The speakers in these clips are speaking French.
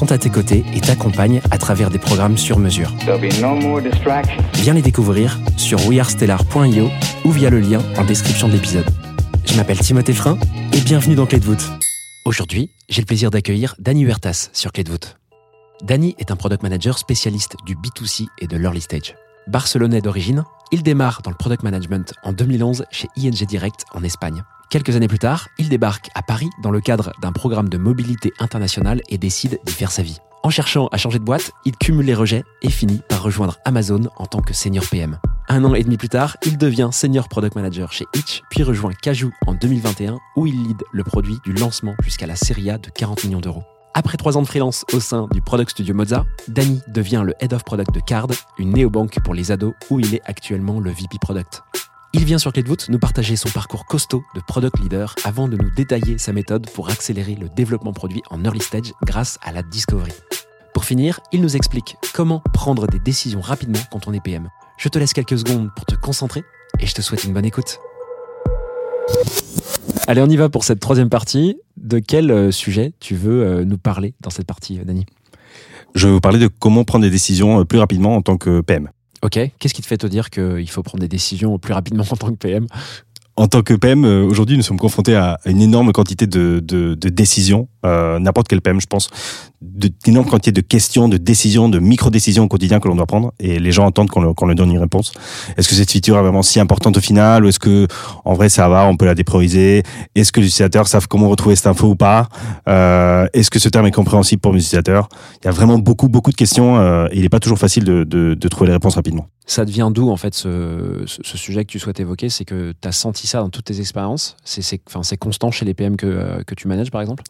sont à tes côtés et t'accompagnent à travers des programmes sur mesure. No. Viens les découvrir sur wearestellar.io ou via le lien en description de l'épisode. Je m'appelle Timothée Frein et bienvenue dans Clé de voûte. Aujourd'hui, j'ai le plaisir d'accueillir Dany Huertas sur Clé de voûte. Dany est un product manager spécialiste du B2C et de l'early stage. Barcelonais d'origine, il démarre dans le product management en 2011 chez ING Direct en Espagne. Quelques années plus tard, il débarque à Paris dans le cadre d'un programme de mobilité internationale et décide d'y faire sa vie. En cherchant à changer de boîte, il cumule les rejets et finit par rejoindre Amazon en tant que senior PM. Un an et demi plus tard, il devient senior product manager chez Itch, puis rejoint Cajou en 2021 où il lead le produit du lancement jusqu'à la série A de 40 millions d'euros. Après trois ans de freelance au sein du Product Studio Moza, Danny devient le Head of Product de Card, une néobanque pour les ados où il est actuellement le VP Product. Il vient sur Clé de nous partager son parcours costaud de product leader avant de nous détailler sa méthode pour accélérer le développement produit en early stage grâce à la discovery. Pour finir, il nous explique comment prendre des décisions rapidement quand on est PM. Je te laisse quelques secondes pour te concentrer et je te souhaite une bonne écoute. Allez, on y va pour cette troisième partie. De quel euh, sujet tu veux euh, nous parler dans cette partie, euh, Dany? Je vais vous parler de comment prendre des décisions plus rapidement en tant que PM. Ok, qu'est-ce qui te fait te dire qu'il faut prendre des décisions plus rapidement en tant que PM En tant que PM, euh, aujourd'hui, nous sommes confrontés à une énorme quantité de, de, de décisions. Euh, N'importe quel PM, je pense, d'énormes quantités de questions, de décisions, de micro-décisions au quotidien que l'on doit prendre. Et les gens attendent qu'on leur, qu'on leur donne une réponse. Est-ce que cette feature est vraiment si importante au final Ou est-ce que, en vrai, ça va, on peut la déprioriser? Est-ce que les utilisateurs savent comment retrouver cette info ou pas? Euh, Est-ce que ce terme est compréhensible pour les utilisateurs? Il y a vraiment beaucoup, beaucoup de questions. euh, et il n'est pas toujours facile de, de, de trouver les réponses rapidement. Ça devient d'où en fait ce, sujet que tu souhaites évoquer C'est que tu as senti ça dans toutes tes expériences? C'est constant chez les PM que, euh, que tu manages par exemple?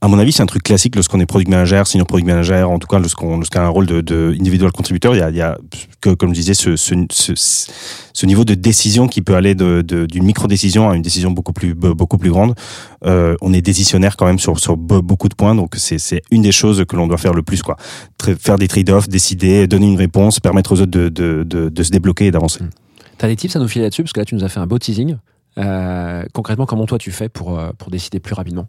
À mon avis, c'est un truc classique lorsqu'on est product manager, senior product manager, en tout cas lorsqu'on lorsqu'on a un rôle de, de contributeur, il y a, comme je disais, ce, niveau de décision qui peut aller de- de- d'une micro-décision à une décision beaucoup plus, beaucoup plus grande. Euh, on est décisionnaire quand même sur, sur be- beaucoup de points, donc c'est une des choses que l'on doit faire le plus. quoi. Faire des trade-offs, décider, donner une réponse, permettre aux autres de, de, de, de se débloquer et d'avancer. Tu as des tips à nous filer là-dessus? Parce que là tu nous as fait un beau teasing. Euh, concrètement, comment toi tu fais pour, euh, pour décider plus rapidement?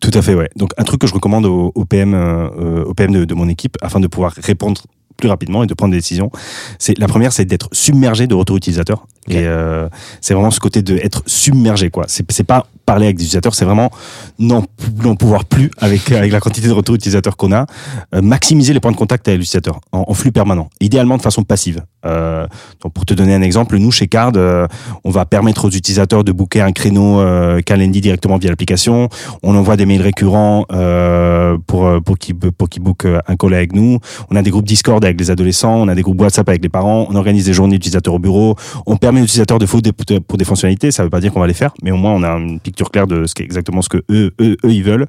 Tout à fait, ouais. Donc un truc que je recommande au, au PM, euh, au PM de, de mon équipe, afin de pouvoir répondre plus rapidement et de prendre des décisions, c'est la première, c'est d'être submergé de retours utilisateurs. Et euh, c'est vraiment ce côté de être submergé, quoi. C'est pas parler avec des utilisateurs, c'est vraiment n'en n'en pouvoir plus avec avec la quantité de retours utilisateurs qu'on a. Euh, maximiser les points de contact avec l'utilisateur en, en flux permanent, idéalement de façon passive. Euh, donc pour te donner un exemple, nous chez Card, euh, on va permettre aux utilisateurs de booker un créneau euh, Calendly directement via l'application. On envoie des mails récurrents euh, pour euh, pour qu'ils pour qu'ils bookent euh, un call avec nous. On a des groupes Discord avec les adolescents, on a des groupes WhatsApp avec les parents. On organise des journées d'utilisateurs au bureau. On permet aux utilisateurs de faux pour des fonctionnalités. Ça veut pas dire qu'on va les faire, mais au moins on a une picture claire de ce qu'est exactement ce que eux eux, eux ils veulent.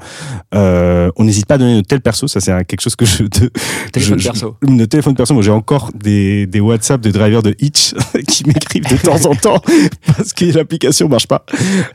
Euh, on n'hésite pas à donner notre tel perso. Ça c'est quelque chose que je te Téléphone je- perso. je- Notre téléphone perso. Moi j'ai encore des des WhatsApp de drivers de Hitch qui m'écrivent de temps en temps parce que l'application marche pas.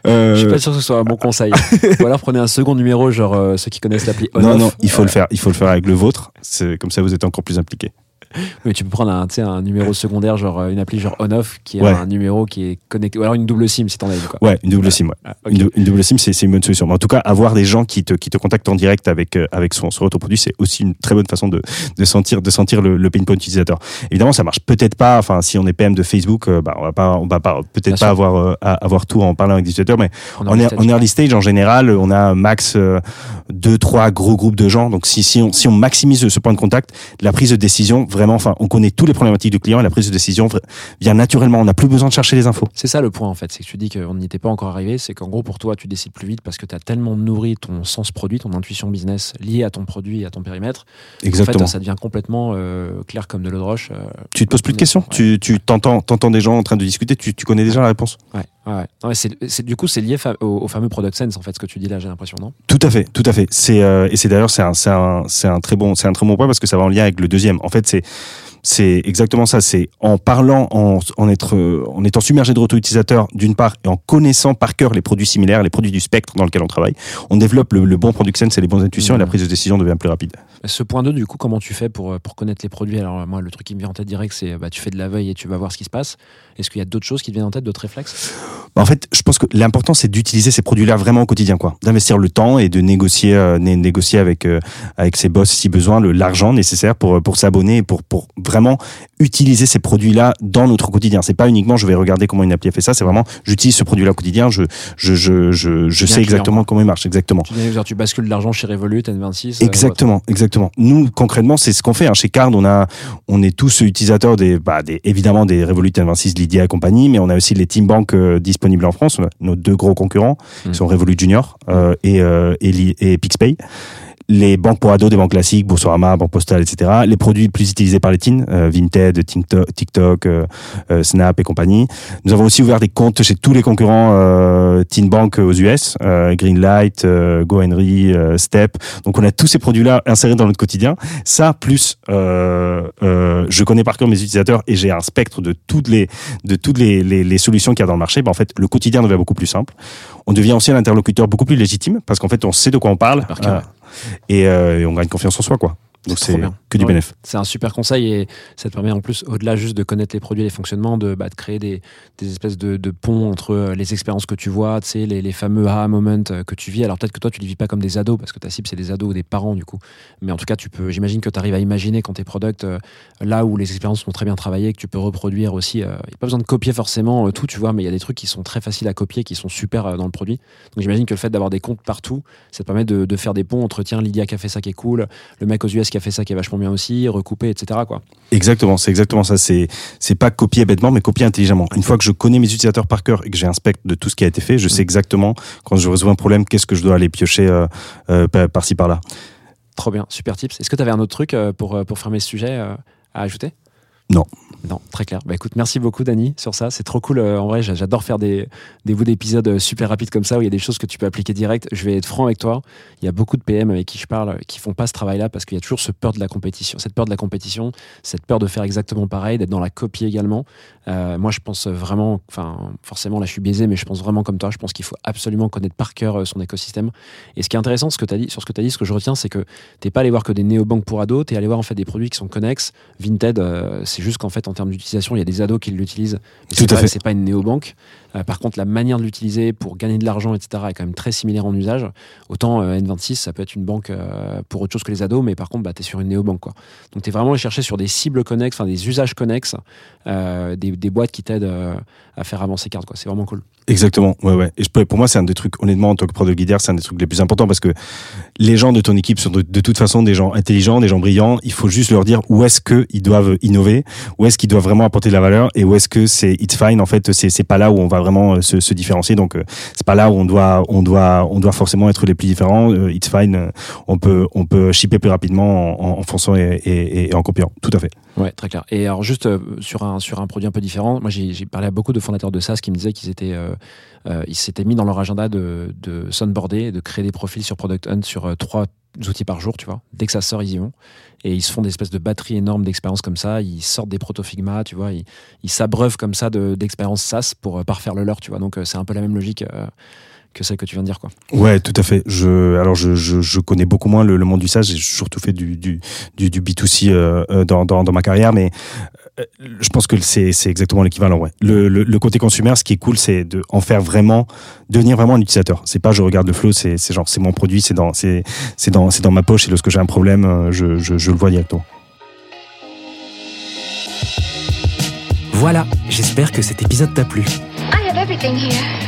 Euh, Je suis pas sûr que ce soit un bon conseil. Ou alors prenez un second numéro, genre euh, ceux qui connaissent l'appli on non, non, il faut le faire. Il faut le faire avec le vôtre. C'est comme ça, vous êtes encore plus impliqué. Mais tu peux prendre un, un numéro secondaire, genre euh, une appli genre on-off, qui est Ouais. un numéro qui est connecté. Ou alors une double SIM si t'en as une. Quoi. Ouais, une double SIM. Ouais. Ah. Une, dou- une double SIM, c'est une bonne solution. Mais en tout cas, avoir des gens qui te, qui te contactent en direct avec, euh, avec son, son produit, c'est aussi une très bonne façon de, de sentir, de sentir le, le pain point utilisateur. Évidemment, ça marche peut-être pas. Enfin, si on est PM de Facebook, euh, bah, on va pas, on va pas peut-être pas avoir, euh, avoir tout en parlant avec des utilisateurs, mais On en, ear- en early stage, en général, on a max euh, deux, trois gros groupes de gens. Donc, si, si, on, si on maximise ce point de contact, la prise de décision vraiment, enfin, on connaît tous les problématiques du client et la prise de décision vient naturellement. On n'a plus besoin de chercher les infos. C'est ça le point en fait, c'est que tu dis qu'on n'y était pas encore arrivé, c'est qu'en gros pour toi tu décides plus vite parce que tu as tellement nourri ton sens produit, ton intuition business liée à ton produit et à ton périmètre. Exactement. En fait ça devient complètement euh, clair comme de l'eau de roche. euh, tu te poses plus de questions. Ouais. Tu, tu t'entends, t'entends des gens en train de discuter. Tu, tu connais déjà la réponse. ouais, ouais, c'est, du coup c'est lié au, fameux product sense en fait ce que tu dis là j'ai l'impression non? Tout à fait, tout à fait. C'est euh, et c'est d'ailleurs c'est un, un, un très bon, c'est un très bon point parce que ça va en lien avec le deuxième. En fait, c'est c'est exactement ça. C'est en parlant, en, en, être, en étant submergé de retours utilisateurs d'une part et en connaissant par cœur les produits similaires, les produits du spectre dans lequel on travaille, on développe le, le bon product sense et les bonnes intuitions et la Mhm. prise de décision devient plus rapide. Ce point 2, du coup, comment tu fais pour, euh, pour connaître les produits? Alors, moi, le truc qui me vient en tête direct, c'est bah, tu fais de la veille et tu vas voir ce qui se passe. Est-ce qu'il y a d'autres choses qui te viennent en tête, d'autres réflexes? Bah, En fait, je pense que l'important c'est d'utiliser ces produits-là vraiment au quotidien, quoi. D'investir le temps et de négocier, euh, né- négocier avec euh, avec ses boss si besoin l'argent nécessaire pour pour s'abonner et pour pour vraiment utiliser ces produits-là dans notre quotidien. C'est pas uniquement je vais regarder comment une appli a fait ça, c'est vraiment j'utilise ce produit-là au quotidien, je je je je, je sais exactement comment il marche, exactement. tu, tu bascules de l'argent chez Revolut, N26 euh, Exactement, exactement. Nous concrètement, c'est ce qu'on fait. Hein. Chez Card, on a, on est tous utilisateurs des, bah, des évidemment des Revolut N26, Lydia et compagnie, mais on a aussi les Team Bank euh, disponibles en France. Nos deux gros concurrents Mhm. qui sont Revolut Junior euh, et, euh, et PixPay. Les banques pour ados, des banques classiques, Boursorama, Banque Postale, etc. Les produits plus utilisés par les teens, euh, Vinted, TikTok, euh, euh, Snap et compagnie. Nous avons aussi ouvert des comptes chez tous les concurrents euh, Teen Bank aux US, euh, Greenlight, euh, GoHenry, euh, Step. Donc on a tous ces produits-là insérés dans notre quotidien. Ça, plus euh, euh, je connais par cœur mes utilisateurs et j'ai un spectre de toutes les de toutes les, les, les solutions qu'il y a dans le marché. Ben, en fait, le quotidien devient beaucoup plus simple. On devient aussi un interlocuteur beaucoup plus légitime parce qu'en fait, on sait de quoi on parle Par euh, et, euh, et on gagne confiance en soi, quoi. Donc C'est trop c'est bien. que du Ouais. bénéfice. C'est un super conseil et ça te permet en plus, au-delà juste de connaître les produits et les fonctionnements, de, bah, de créer des, des espèces de, de ponts entre euh, les expériences que tu vois, tu sais, les, les fameux aha moments euh, que tu vis. Alors peut-être que toi, tu les vis pas comme des ados parce que ta cible, c'est des ados ou des parents du coup. Mais en tout cas, tu peux, j'imagine que tu arrives à imaginer quand tes products, euh, là où les expériences sont très bien travaillées, que tu peux reproduire aussi. Il n'y a pas besoin de copier forcément euh, tout, tu vois, mais il y a des trucs qui sont très faciles à copier, qui sont super euh, dans le produit. Donc j'imagine que le fait d'avoir des comptes partout, ça te permet de, de faire des ponts entre, tiens, Lydia qui a fait ça qui est cool, le mec aux US qui a fait ça qui est vachement bien aussi, recouper, etc. Quoi. Exactement, c'est exactement ça. C'est c'est pas copier bêtement, mais copier intelligemment. Une fois que je connais mes utilisateurs par cœur et que j'ai un spectre de tout ce qui a été fait, je sais exactement quand je résous un problème, qu'est-ce que je dois aller piocher euh, euh, par- par-ci par-là. Trop bien, super tips. Est-ce que tu avais un autre truc euh, pour, pour fermer ce sujet à ajouter? Non. Non, très clair. Bah écoute, merci beaucoup Dani sur ça. C'est trop cool. euh, en vrai, j'a- j'adore faire des, des bouts d'épisodes euh, super rapides comme ça où il y a des choses que tu peux appliquer direct. Je vais être franc avec toi. Il y a beaucoup de PM avec qui je parle euh, qui font pas ce travail-là parce qu'il y a toujours ce peur de la compétition, cette peur de la compétition, cette peur de faire exactement pareil, d'être dans la copie également. Moi, je pense vraiment, enfin, forcément, là, je suis biaisé, mais je pense vraiment comme toi. Je pense qu'il faut absolument connaître par cœur son écosystème. Et ce qui est intéressant, ce que as dit, sur ce que tu as dit, ce que je retiens, c'est que t'es pas allé voir que des néobanques pour ados, t'es allé voir en fait des produits qui sont connexes. Vinted, c'est juste qu'en fait, en termes d'utilisation, il y a des ados qui l'utilisent. Tout à pas- fait. C'est pas une néobanque. Euh, par contre, la manière de l'utiliser pour gagner de l'argent, etc., est quand même très similaire en usage. Autant euh, N26, ça peut être une banque euh, pour autre chose que les ados, mais par contre, bah, tu es sur une néobanque. Quoi. Donc, tu es vraiment allé chercher sur des cibles connexes, des usages connexes, euh, des, des boîtes qui t'aident euh, à faire avancer carte. quoi. C'est vraiment cool. Exactement, ouais, ouais. Et je peux, pour moi, c'est un des trucs, honnêtement, en tant que product leader, c'est un des trucs les plus importants parce que les gens de ton équipe sont de, de toute façon des gens intelligents, des gens brillants. Il faut juste leur dire où est-ce qu'ils doivent innover, où est-ce qu'ils doivent vraiment apporter de la valeur et où est-ce que c'est it's fine. En fait, c'est c'est pas là où on va vraiment euh, se, différencier. Donc, euh, c'est pas là où on doit, on doit, on doit forcément être les plus différents. Euh, It's fine. On peut, on peut shipper plus rapidement en, fonçant et, en copiant. Tout à fait. Ouais, très clair. Et alors juste sur un sur un produit un peu différent, moi j'ai parlé à beaucoup de fondateurs de SaaS qui me disaient qu'ils étaient ils s'étaient mis dans leur agenda de de sunboarder, de créer des profils sur Product Hunt sur trois outils par jour, tu vois. Dès que ça sort, ils y vont. Et ils se font des espèces de batteries énormes d'expériences comme ça. Ils sortent des proto-Figma, tu vois. Ils s'abreuvent comme ça de- d'expériences SaaS pour euh, parfaire le leur, tu vois. Donc euh, c'est un peu la même logique euh, que celle que tu viens de dire, quoi. Ouais, tout à fait. Je, alors je, je, je connais beaucoup moins le, le monde du SaaS. J'ai surtout fait du, du, du, du B2C euh, euh, dans, dans, dans ma carrière, mais euh, je pense que c'est, c'est exactement l'équivalent. Ouais. Le, le, le côté consumer, ce qui est cool, c'est de en faire vraiment, devenir vraiment un utilisateur. C'est pas je regarde le flow, c'est, c'est genre c'est mon produit, c'est dans, c'est, c'est dans, c'est dans ma poche. Et lorsque j'ai un problème, je, je, je le vois directement. Voilà, j'espère que cet épisode t'a plu. I have everything here.